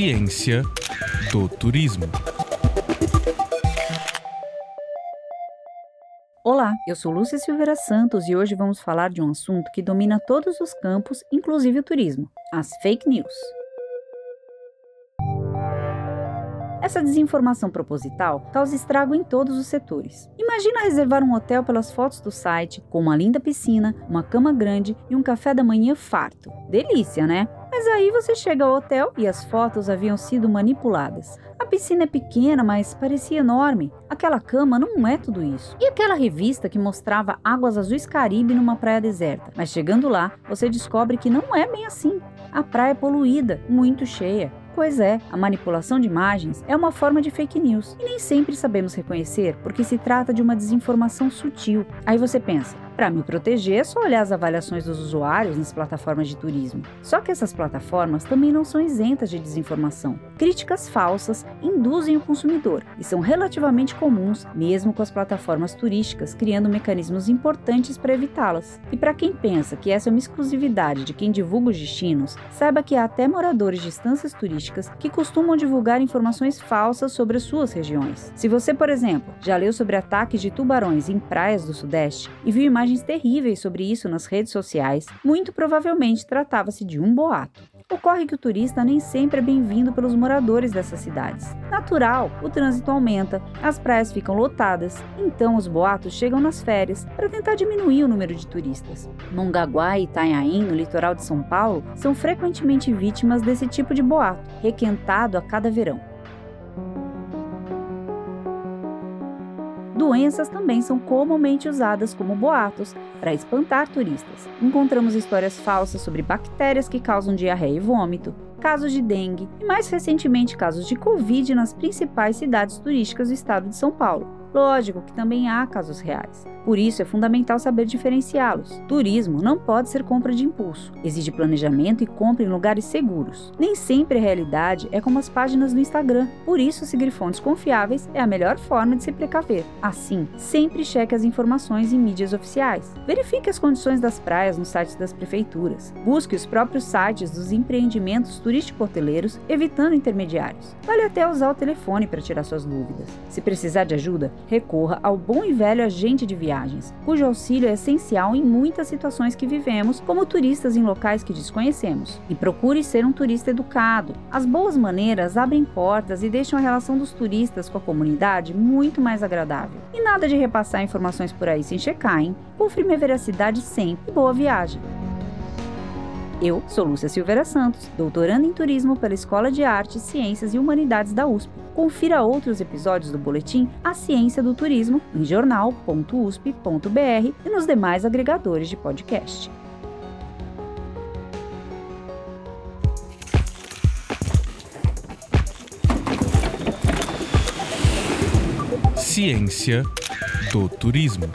Ciência do Turismo. Olá, eu sou Lúcia Silveira Santos e hoje vamos falar de um assunto que domina todos os campos, inclusive o turismo: as fake news. Essa desinformação proposital causa estrago em todos os setores. Imagina reservar um hotel pelas fotos do site, com uma linda piscina, uma cama grande e um café da manhã farto. Delícia, né? Mas aí você chega ao hotel e as fotos haviam sido manipuladas. A piscina é pequena, mas parecia enorme. Aquela cama não é tudo isso. E aquela revista que mostrava águas azuis Caribe numa praia deserta. Mas chegando lá, você descobre que não é bem assim. A praia é poluída, muito cheia. Pois é, a manipulação de imagens é uma forma de fake news e nem sempre sabemos reconhecer porque se trata de uma desinformação sutil. Aí você pensa, para me proteger, é só olhar as avaliações dos usuários nas plataformas de turismo. Só que essas plataformas também não são isentas de desinformação. Críticas falsas induzem o consumidor e são relativamente comuns, mesmo com as plataformas turísticas, criando mecanismos importantes para evitá-las. E para quem pensa que essa é uma exclusividade de quem divulga os destinos, saiba que há até moradores de estâncias turísticas que costumam divulgar informações falsas sobre as suas regiões. Se você, por exemplo, já leu sobre ataques de tubarões em praias do Sudeste e viu imagens imagens terríveis sobre isso nas redes sociais, muito provavelmente tratava-se de um boato. Ocorre que o turista nem sempre é bem-vindo pelos moradores dessas cidades. Natural, o trânsito aumenta, as praias ficam lotadas, então os boatos chegam nas férias para tentar diminuir o número de turistas. Mongaguá e Itanhaém, no litoral de São Paulo, são frequentemente vítimas desse tipo de boato, requentado a cada verão. Doenças também são comumente usadas como boatos para espantar turistas. Encontramos histórias falsas sobre bactérias que causam diarreia e vômito, casos de dengue e, mais recentemente, casos de Covid nas principais cidades turísticas do estado de São Paulo. Lógico que também há casos reais. Por isso, é fundamental saber diferenciá-los. Turismo não pode ser compra de impulso. Exige planejamento e compra em lugares seguros. Nem sempre a realidade é como as páginas do Instagram. Por isso, seguir fontes confiáveis é a melhor forma de se precaver. Assim, sempre cheque as informações em mídias oficiais. Verifique as condições das praias nos sites das prefeituras. Busque os próprios sites dos empreendimentos turístico-hoteleiros, evitando intermediários. Vale até usar o telefone para tirar suas dúvidas. Se precisar de ajuda, recorra ao bom e velho agente de viagens, cujo auxílio é essencial em muitas situações que vivemos, como turistas em locais que desconhecemos. E procure ser um turista educado. As boas maneiras abrem portas e deixam a relação dos turistas com a comunidade muito mais agradável. E nada de repassar informações por aí sem checar, hein? Confirme a veracidade sempre. Boa viagem! Eu sou Lúcia Silveira Santos, doutoranda em turismo pela Escola de Artes, Ciências e Humanidades da USP. Confira outros episódios do boletim A Ciência do Turismo em jornal.usp.br e nos demais agregadores de podcast. Ciência do Turismo.